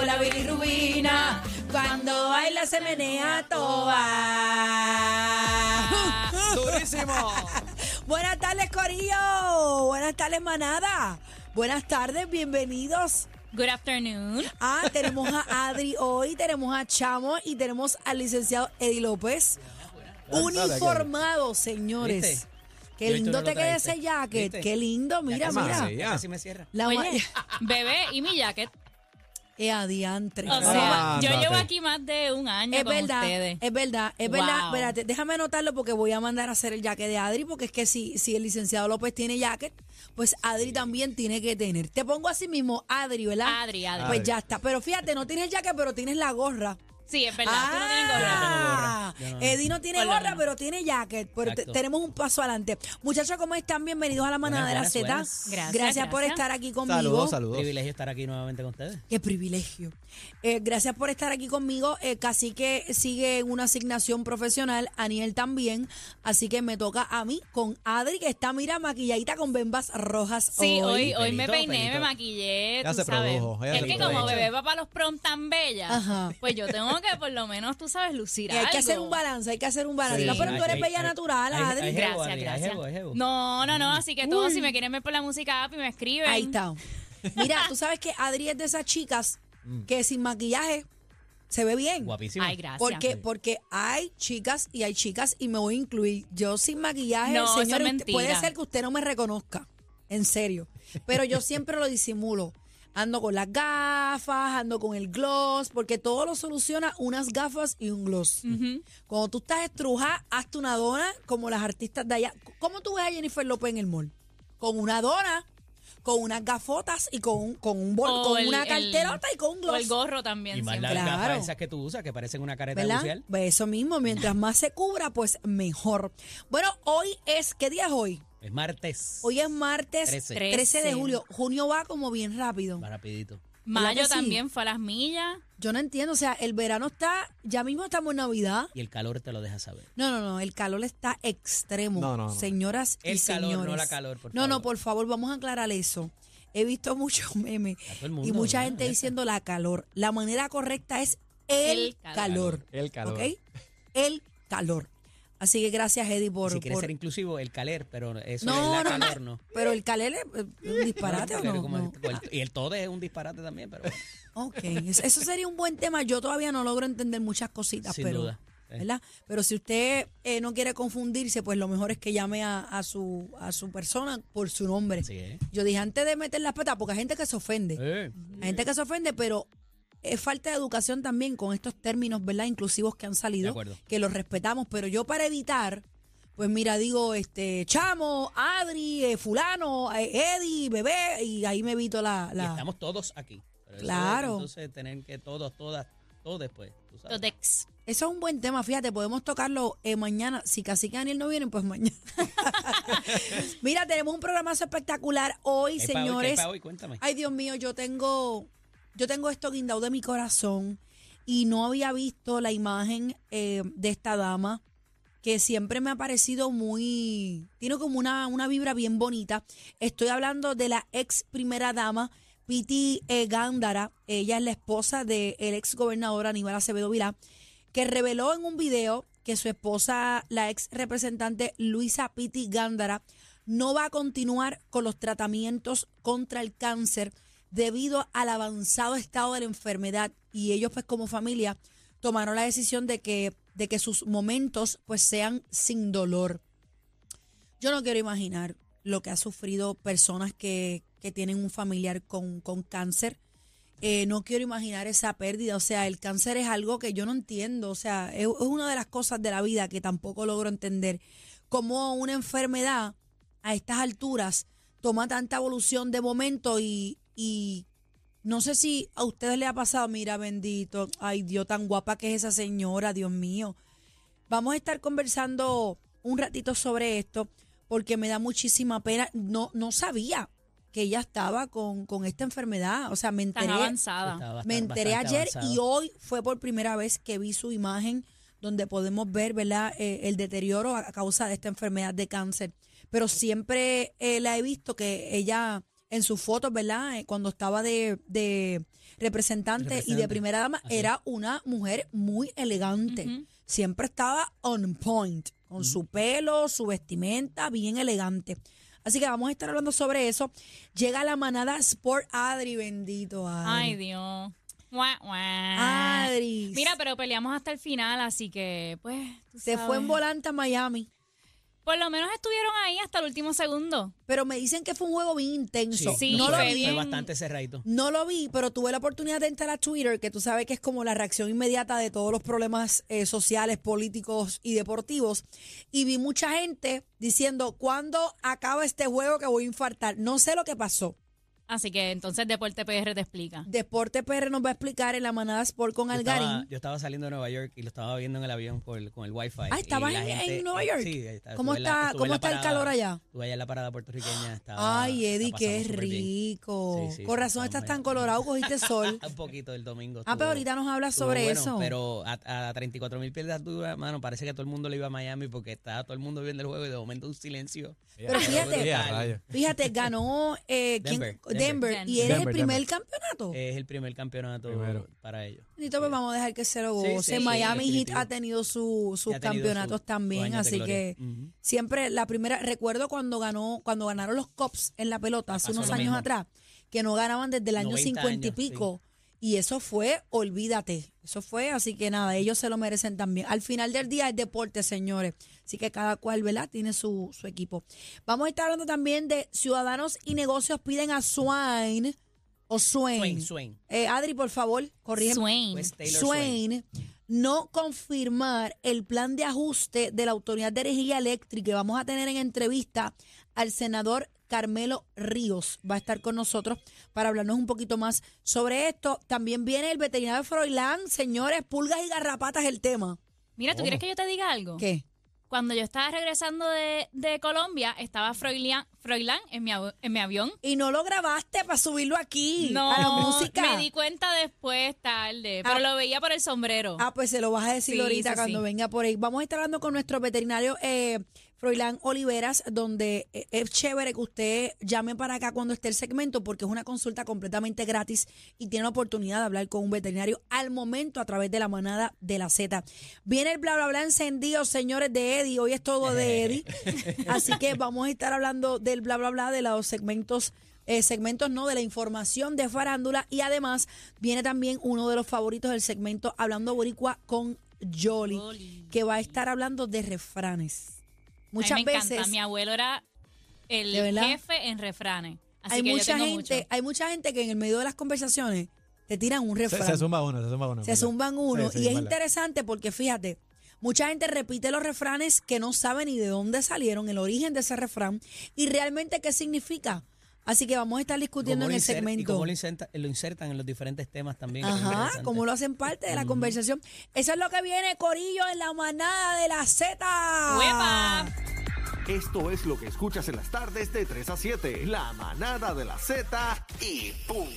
con la bilirrubina. Cuando baila se menea toa. ¡Durísimo! Buenas tardes, Corillo. Buenas tardes, manada. Buenas tardes, bienvenidos. Good afternoon. Ah, tenemos a Adri hoy, tenemos a Chamo y tenemos al licenciado Eddie López. Uniformado, señores. ¿Viste? Qué lindo te queda ese jacket. ¿Viste? Qué lindo, mira, mira. Casi me cierra. La ma- Oye, bebé y mi jacket. Eh, adiantre. O sea, yo llevo aquí más de un año Es con verdad, ustedes. es verdad, es verdad. Espérate, déjame anotarlo porque voy a mandar a hacer el jacket de Adri, porque es que si, si el licenciado López tiene jacket, pues Adri también tiene que tener. Te pongo así mismo Adri, ¿verdad? Adri, Adri. Pues ya está. Pero fíjate, no tienes jacket, pero tienes la gorra. Sí, es verdad. Tú no tienes gorra. Ah, Yo no- Eddie no tiene Por lo gorra, menos. pero tiene jacket. Pero te- Exacto. tenemos un paso adelante. Muchachos, ¿cómo están? Bienvenidos a la manada de la buenas, Z. buenas. Gracias, por gracias. estar aquí conmigo. Saludos, saludos. Privilegio estar aquí nuevamente con ustedes. Qué privilegio. Eh, gracias por estar aquí conmigo. Eh, Cacique sigue en una asignación profesional, Aniel también. Así que me toca a mí con Adri, que está, mira, maquilladita con bembas rojas. Sí, hoy, hoy me Pelito, peiné, pelito. me maquillé, Ya tú se sabes. produjo, ya es se que produjo. como bebé va para los prom tan bella, Ajá. pues yo tengo que por lo menos, tú sabes, lucir Y hay que hacer un balance, hay que hacer un balance. Sí, no, pero tú eres hay- bella hay- natural, hay- Adri. hay- Gracias, Adri, gracias. jevo, jevo. No, no, no, así que todos si me quieren ver por la música app y me escriben. Ahí está. Mira, tú sabes que Adri es de esas chicas que sin maquillaje se ve bien. Guapísimo. Ay, gracias. Porque, porque hay chicas y hay chicas, y me voy a incluir. Yo sin maquillaje, No, mentira. puede ser que usted no me reconozca. En serio. Pero yo siempre lo disimulo. Ando con las gafas, ando con el gloss, porque todo lo soluciona unas gafas y un gloss. Cuando tú estás estrujada, hazte una dona como las artistas de allá. ¿Cómo tú ves a Jennifer López en el mall? Con una dona, con unas gafotas y con, un- con, un bol- O con el- una el- carterota y con un O el gloss. gorro también. Y más siempre. las Claro. gafas esas que tú usas que parecen una careta ¿Verdad? bucial. Pues eso mismo, mientras más se cubra, pues mejor. Bueno, hoy es, ¿qué día es hoy? Es martes. Hoy es martes 13. 13, de Trece. julio. Junio va como bien rápido. Va rapidito. ¿Verdad que Mayo sí? también fue a las millas. Yo no entiendo, o sea, el verano está, ya mismo estamos en Navidad. Y el calor te lo deja saber. No, no, no, el calor está extremo. No, no, no. Señoras y El calor, señores. no la calor, por No, no, por favor, vamos a aclarar eso. He visto muchos memes A todo el mundo, y mucha gente diciendo la calor. La manera correcta es el, El calor. calor. El calor. ¿Ok? El calor. Así que gracias, Eddie, por. si quieres por- ser inclusivo, el caler, pero eso No, es la no, no. calor, no. Pero el calor es un disparate o no. y el todo es un disparate también, pero Ok, eso sería un buen tema. Yo todavía no logro entender muchas cositas, Sin pero, duda. ¿verdad? Pero si usted eh, no quiere confundirse, pues lo mejor es que llame a, a su a su persona por su nombre. sí, ¿eh? Yo dije antes de meter las patas, porque hay gente que se ofende. Eh, Hay gente que se ofende, pero es falta de educación también con estos términos, ¿verdad? Inclusivos que han salido, De acuerdo. que los respetamos, pero yo para evitar, pues mira, digo, este, Chamo, Adri, eh, fulano, eh, Eddie, bebé, y ahí me evito la... Y la- estamos todos aquí. Pero eso, Claro. entonces tener que todos, todas, todos después. tú sabes. Los Dex. Eso es un buen tema, fíjate, podemos tocarlo eh, mañana. Si casi que Daniel no viene, pues mañana. Mira, tenemos un programazo espectacular hoy, ¿Qué hay pa' hoy? ¿Qué hay señores. pa' hoy? Cuéntame. Ay, Dios mío, yo tengo, yo tengo esto guindado de mi corazón y no había visto la imagen eh, de esta dama que siempre me ha parecido muy, tiene como una, una vibra bien bonita. Estoy hablando de la ex primera dama, Piti eh, Gándara. Ella es la esposa del ex gobernador Aníbal Acevedo Vilá, que reveló en un video que su esposa, la ex representante Luisa Piti Gándara, no va a continuar con los tratamientos contra el cáncer debido al avanzado estado de la enfermedad y ellos pues como familia tomaron la decisión de que, de que sus momentos pues sean sin dolor. Yo no quiero imaginar lo que ha sufrido personas que, que tienen un familiar con, con cáncer. Eh, no quiero imaginar esa pérdida. O sea, el cáncer es algo que yo no entiendo. O sea, es, es una de las cosas de la vida que tampoco logro entender. Cómo una enfermedad a estas alturas toma tanta evolución de momento y, y no sé si a ustedes les ha pasado, mira, bendito, ay Dios, tan guapa que es esa señora, Dios mío. Vamos a estar conversando un ratito sobre esto porque me da muchísima pena. No, no sabía que ella estaba con, con esta enfermedad. O sea, me Tan enteré. avanzada. Bastante- Me enteré ayer avanzado. y hoy fue por primera vez que vi su imagen donde podemos ver ¿verdad? Eh, el deterioro a causa de esta enfermedad de cáncer. Pero siempre eh, la he visto que ella en sus fotos, ¿verdad? Eh, Cuando estaba de, de representante, y de primera dama, Así. era una mujer muy elegante. Siempre estaba on point, con su pelo, su vestimenta, bien elegante. Así que vamos a estar hablando sobre eso. Llega la manada Sport Adri, bendito Adri. Ay, Dios. Adri. Mira, pero peleamos hasta el final, así que, pues. se fue en volante a Miami. Por lo menos estuvieron ahí hasta el último segundo. Pero me dicen que fue un juego bien intenso. Sí, no lo fue vi. bien. Fue bastante cerradito. No lo vi, pero tuve la oportunidad de entrar a Twitter, que tú sabes que es como la reacción inmediata de todos los problemas eh, sociales, políticos y deportivos. Y vi mucha gente diciendo, ¿cuándo acaba este juego que voy a infartar? No sé lo que pasó. Así que entonces Deporte PR te explica. Deporte PR nos va a explicar en la manada Sport con Yo estaba, Algarín. yo estaba saliendo de Nueva York y lo estaba viendo en el avión por, el- con el wifi. Ah, ¿estabas en- gente- en Nueva York? Sí. estaba- ¿Cómo la- está, cómo está el calor allá? Estuve allá en la parada puertorriqueña. Estaba, Ay, Eddie, qué rico. Sí, sí, Con razón estás tan colorado, cogiste sol. Un poquito el domingo. Ah, pero estuvo- ahorita nos hablas estuvo sobre bueno, eso. Pero a, a 34 mil piedras duras, mano, parece que todo el mundo le iba a Miami porque estaba todo el mundo viendo el juego y de momento un silencio. Pero fíjate. Fíjate, ganó eh, ¿quién? Denver, y eres Denver, el primer Denver. campeonato. Es el primer campeonato Primero. para ellos. Bendito, pues vamos a dejar que se lo goce. sí, Miami Heat ha tenido su- sus Ya ha tenido campeonatos su- también, así que siempre la primera, recuerdo cuando ganó, cuando ganaron los Cops en la pelota hace Pasó unos años mismo. atrás, que no ganaban desde el año 90 50 y pico. Y eso fue, olvídate, eso fue, así que nada, ellos se lo merecen también. Al final del día es deporte, señores. Así que cada cual, ¿verdad? Tiene su, su equipo. Vamos a estar hablando también de ciudadanos y negocios piden a Swain o Swain. Swain, Swain. Eh, Adri, por favor, corrige. Swain. Pues Taylor Swain no confirmar el plan de ajuste de la Autoridad de Energía Eléctrica. Y Vamos a tener en entrevista al senador Carmelo Ríos. Va a estar con nosotros para hablarnos un poquito más sobre esto. También viene el veterinario Froilán. Señores, pulgas y garrapatas el tema. Mira, ¿tú Oh. quieres que yo te diga algo? ¿Qué? Cuando yo estaba regresando de, de Colombia, estaba Froilán, Froilán en, mi, en mi avión. Y no lo grabaste para subirlo aquí No, a la música. me di cuenta después, tarde, pero Ah. lo veía por el sombrero. Ah, pues se lo vas a decir Sí, ahorita sí, cuando sí. venga por ahí. Vamos a estar hablando con nuestro veterinario eh, Froilán Oliveras, donde eh, es chévere que usted llame para acá cuando esté el segmento, porque es una consulta completamente gratis y tiene la oportunidad de hablar con un veterinario al momento a través de la manada de la Z. Viene el bla bla bla encendido, señores de Eddie. Hoy es todo de Eddie. Así que vamos a estar hablando del bla bla bla de los segmentos eh, segmentos no de la información de farándula y además viene también uno de los favoritos del segmento Hablando Boricua con Jolly, Jolly. que va a estar hablando de refranes. Muchas a mí me veces encanta. Mi abuelo era el jefe en refranes. Así hay que yo mucha tengo gente, mucho. hay mucha gente que en el medio de las conversaciones te tiran un Se, refrán. se zumba uno, se zumba uno. Se zumban uno. Sí, sí, y es interesante porque fíjate, mucha gente repite los refranes que no sabe ni de dónde salieron, el origen de ese refrán y realmente qué significa. Así que vamos a estar discutiendo Cómo en el inser- Y segmento. cómo lo, inserta- lo insertan en los diferentes temas también. Ajá, como lo hacen parte de la conversación. Eso es lo que viene, Corillo, en la manada de la Z. ¡Huepa! Esto es lo que escuchas en las tardes de 3 a 7. La manada de la Z y punto.